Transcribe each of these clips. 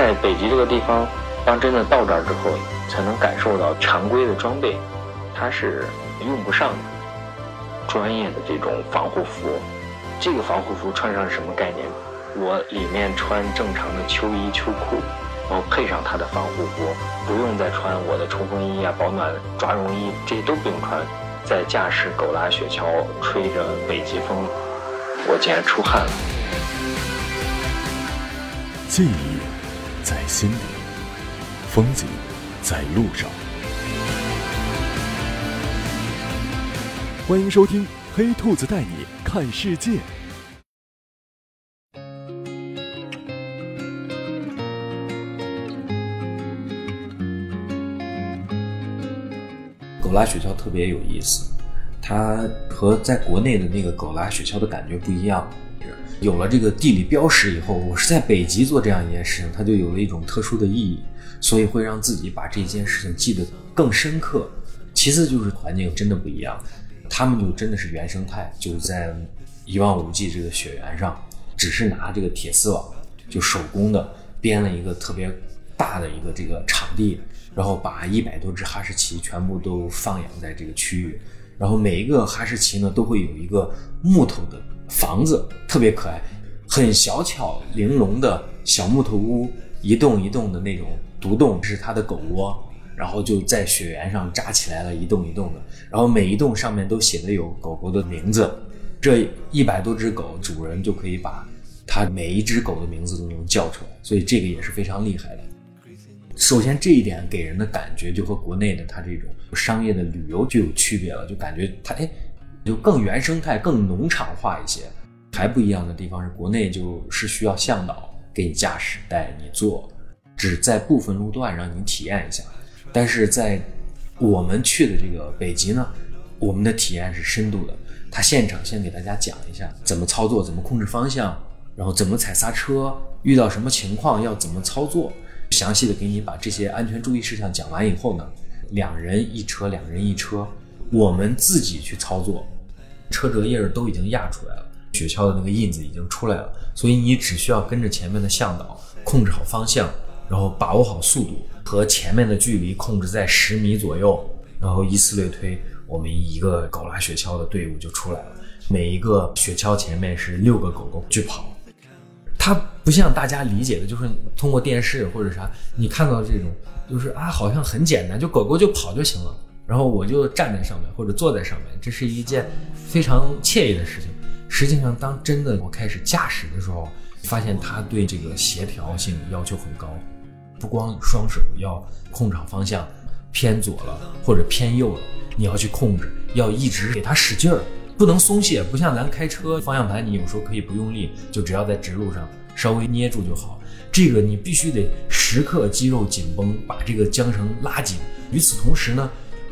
在北极这个地方，当真的到这儿之后，才能感受到常规的装备，它是用不上的。专业的这种防护服，这个防护服穿上是什么概念？我里面穿正常的秋衣秋裤，然后配上它的防护服，不用再穿我的冲锋衣啊、保暖抓绒衣，这些都不用穿。在驾驶狗拉雪橇，吹着北极风，我竟然出汗了。记忆在心里，风景在路上。欢迎收听《黑兔子带你看世界》。狗拉雪橇特别有意思，它和在国内的那个狗拉雪橇的感觉不一样。有了这个地理标识以后，我是在北极做这样一件事情，它就有了一种特殊的意义，所以会让自己把这件事情记得更深刻。其次就是环境真的不一样，他们就真的是原生态，就是在一望无际这个雪原上，只是拿这个铁丝网就手工的编了一个特别大的一个这个场地。然后把一百多只哈士奇全部都放养在这个区域，然后每一个哈士奇呢都会有一个木头的房子，特别可爱，很小巧玲珑的小木头屋，一栋一栋的那种独栋是它的狗窝，然后就在雪原上扎起来了一栋一栋的，然后每一栋上面都写的有狗狗的名字，这一百多只狗主人就可以把它每一只狗的名字都能叫出来，所以这个也是非常厉害的。首先，这一点给人的感觉就和国内的它这种商业的旅游就有区别了，就感觉它哎，就更原生态、更农场化一些。还不一样的地方是，国内就是需要向导给你驾驶、带你坐，只在部分路段让你体验一下。但是在我们去的这个北极呢，我们的体验是深度的，他现场先给大家讲一下怎么操作、怎么控制方向，然后怎么踩刹车，遇到什么情况要怎么操作。详细的给你把这些安全注意事项讲完以后呢，两人一车，两人一车，我们自己去操作，车辙印儿都已经压出来了，雪橇的那个印子已经出来了，所以你只需要跟着前面的向导，控制好方向，然后把握好速度和前面的距离控制在十米左右，然后依次类推，我们一个狗拉雪橇的队伍就出来了，每一个雪橇前面是六个狗狗去跑。它不像大家理解的，就是通过电视或者啥，你看到这种，就是啊，好像很简单，就狗狗就跑就行了，然后我就站在上面或者坐在上面，这是一件非常惬意的事情。实际上，当真的我开始驾驶的时候，发现它对这个协调性要求很高，不光双手要控场方向，偏左了或者偏右了，你要去控制，要一直给它使劲儿。不能松懈，不像咱开车，方向盘你有时候可以不用力，就只要在直路上稍微捏住就好。这个你必须得时刻肌肉紧绷，把这个缰绳拉紧。与此同时呢，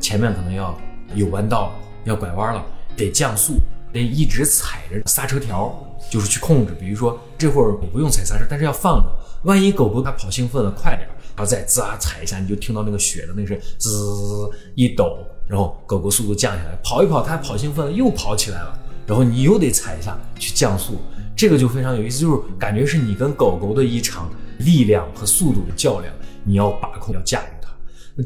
前面可能要有弯道，要拐弯了，得降速，得一直踩着刹车条，就是去控制。比如说这会儿我不用踩刹车，但是要放着，万一狗狗它跑兴奋了，快点，然后再滋啊踩一下，你就听到那个雪的那声滋一抖。然后狗狗速度降下来，跑一跑，它跑兴奋了，又跑起来了。然后你又得踩一下去降速，这个就非常有意思，就是感觉是你跟狗狗的一场力量和速度的较量，你要把控，要驾驭。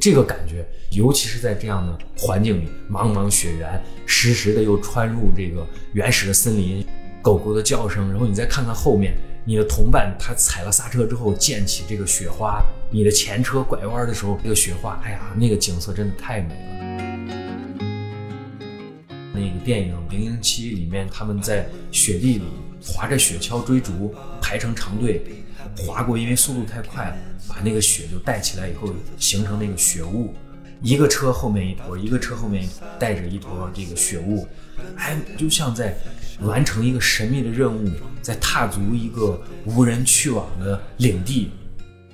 这个感觉，尤其是在这样的环境里，茫茫雪原，时时的又穿入这个原始的森林，狗狗的叫声，然后你再看看后面，你的同伴他踩了刹车之后溅起这个雪花，你的前车拐弯的时候，这个雪花，哎呀，那个景色真的太美了。那个电影《零零七》里面，他们在雪地里滑着雪橇追逐，排成长队滑过，因为速度太快了，把那个雪就带起来以后，形成那个雪雾。一个车后面一坨，一个车后面带着一坨这个雪雾，哎，就像在完成一个神秘的任务，在踏足一个无人去往的领地，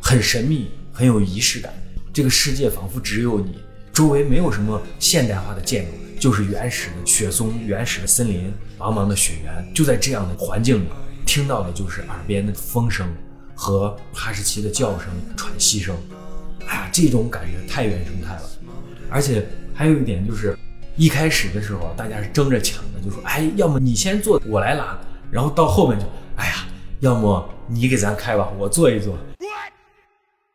很神秘，很有仪式感。这个世界仿佛只有你，周围没有什么现代化的建筑。就是原始的雪松，原始的森林，茫茫的雪原，就在这样的环境里，听到的就是耳边的风声和哈士奇的叫声、喘息声。哎呀，这种感觉太原生态了。而且还有一点就是，一开始的时候大家是争着抢的，就说：“哎，要么你先坐，我来拉。”然后到后面就：“哎呀，要么你给咱开吧，我坐一坐。”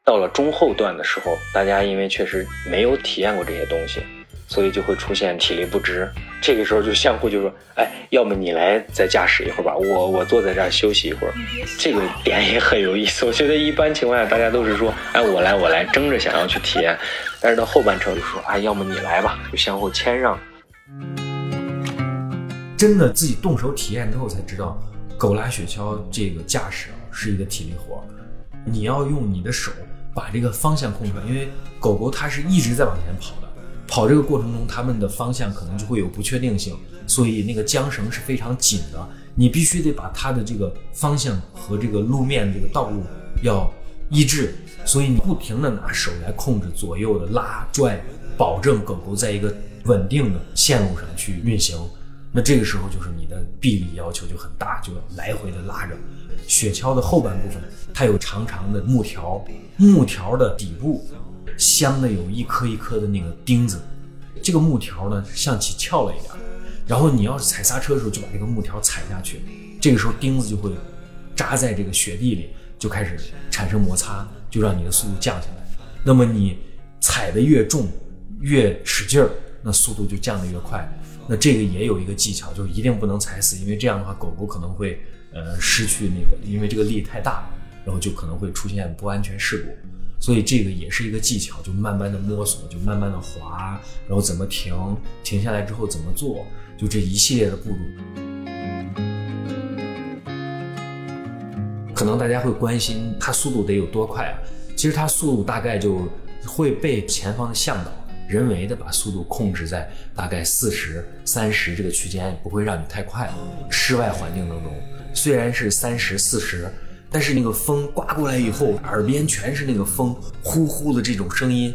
到了中后段的时候，大家因为确实没有体验过这些东西，所以就会出现体力不支。这个时候就相互就说：“哎，要么你来再驾驶一会儿吧，我我坐在这儿休息一会儿。”这个点也很有意思。我觉得一般情况下大家都是说：“哎，我来我来，争着想要去体验。”但是到后半程就说：“哎，要么你来吧，就相互谦让。”真的自己动手体验之后才知道，狗拉雪橇这个驾驶啊是一个体力活儿。你要用你的手把这个方向控制，因为狗狗它是一直在往前跑，跑这个过程中它们的方向可能就会有不确定性，所以那个缰绳是非常紧的，你必须得把它的这个方向和这个路面这个道路要一致，所以你不停的拿手来控制左右的拉拽，保证狗狗在一个稳定的线路上去运行。那这个时候就是你的臂力要求就很大，就要来回的拉着。雪橇的后半部分，它有长长的木条，木条的底部镶的有一颗一颗的那个钉子，这个木条呢向起翘了一点，然后你要是踩刹车的时候就把这个木条踩下去，这个时候钉子就会扎在这个雪地里，就开始产生摩擦，就让你的速度降下来。那么你踩的越重，越使劲儿，那速度就降得越快。那这个也有一个技巧，就是一定不能踩死，因为这样的话狗狗可能会呃失去那个，因为这个力太大，然后就可能会出现不安全事故。所以这个也是一个技巧，就慢慢的摸索，就慢慢的滑，然后怎么停，停下来之后怎么做，就这一系列的步骤。可能大家会关心它速度得有多快啊？其实它速度大概就会被前方的向导。人为的把速度控制在大概四十三十这个区间，不会让你太快。室外环境当中，虽然是三十四十，但是那个风刮过来以后，耳边全是那个风呼呼的这种声音，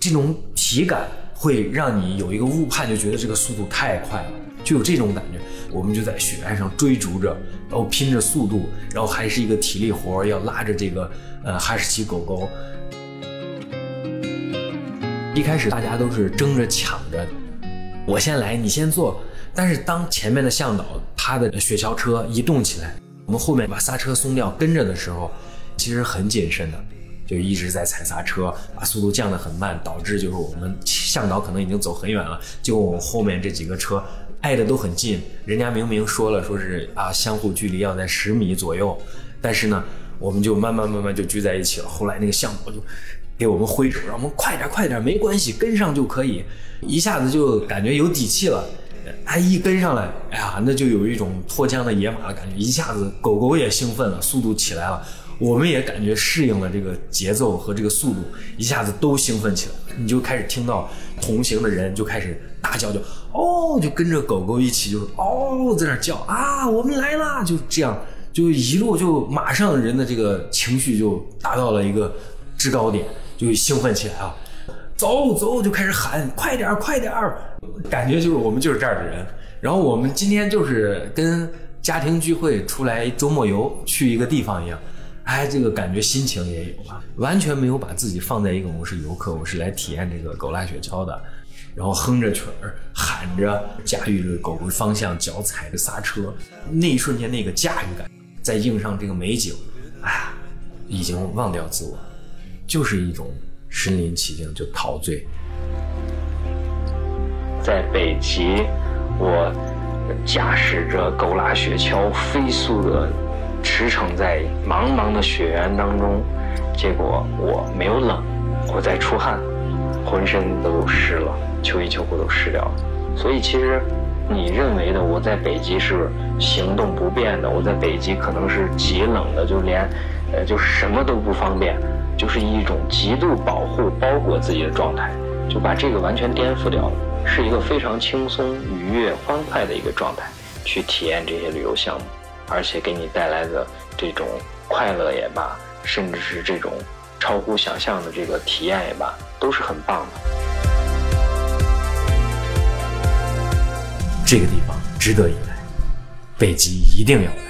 这种体感会让你有一个误判，就觉得这个速度太快了，就有这种感觉。我们就在雪山上追逐着，然后拼着速度，然后还是一个体力活，要拉着这个呃哈士奇狗狗。一开始大家都是争着抢着，我先来，你先坐。但是当前面的向导他的雪橇车一动起来，我们后面把刹车松掉跟着的时候，其实很谨慎的，就一直在踩刹车，把速度降得很慢，导致就是我们向导可能已经走很远了，就我们后面这几个车挨得都很近，人家明明说了说是啊相互距离要在十米左右，但是呢，我们就慢慢慢慢就聚在一起了。后来那个向导就。给我们挥手，让我们快点快点，没关系，跟上就可以。一下子就感觉有底气了。哎，一跟上来，哎呀，那就有一种脱缰的野马的感觉。一下子狗狗也兴奋了，速度起来了，我们也感觉适应了这个节奏和这个速度，一下子都兴奋起来。你就开始听到同行的人就开始大叫，就哦，就跟着狗狗一起，就是哦，在那叫啊，我们来啦，就这样，就一路就马上人的这个情绪就达到了一个制高点。就兴奋起来啊，走走就开始喊，快点快点感觉就是我们就是这儿的人。然后我们今天就是跟家庭聚会出来周末游去一个地方一样，哎，这个感觉心情也有啊，完全没有把自己放在一个我是游客，我是来体验这个狗拉雪橇的，然后哼着曲儿，喊着，驾驭着狗狗方向，脚踩着刹车，那一瞬间那个驾驭感，再映上这个美景，哎呀，已经忘掉自我。就是一种身临其境就陶醉。在北极，我驾驶着狗拉雪橇飞速的驰骋在茫茫的雪原当中，结果我没有冷，我在出汗，浑身都湿了，秋衣秋裤都湿掉了。所以其实你认为的我在北极是行动不便的，我在北极可能是极冷的，就连呃就什么都不方便。就是一种极度保护、包裹自己的状态，就把这个完全颠覆掉了，是一个非常轻松、愉悦、欢快的一个状态，去体验这些旅游项目，而且给你带来的这种快乐也罢，甚至是这种超乎想象的这个体验也罢，都是很棒的。这个地方值得一来，北极一定要来。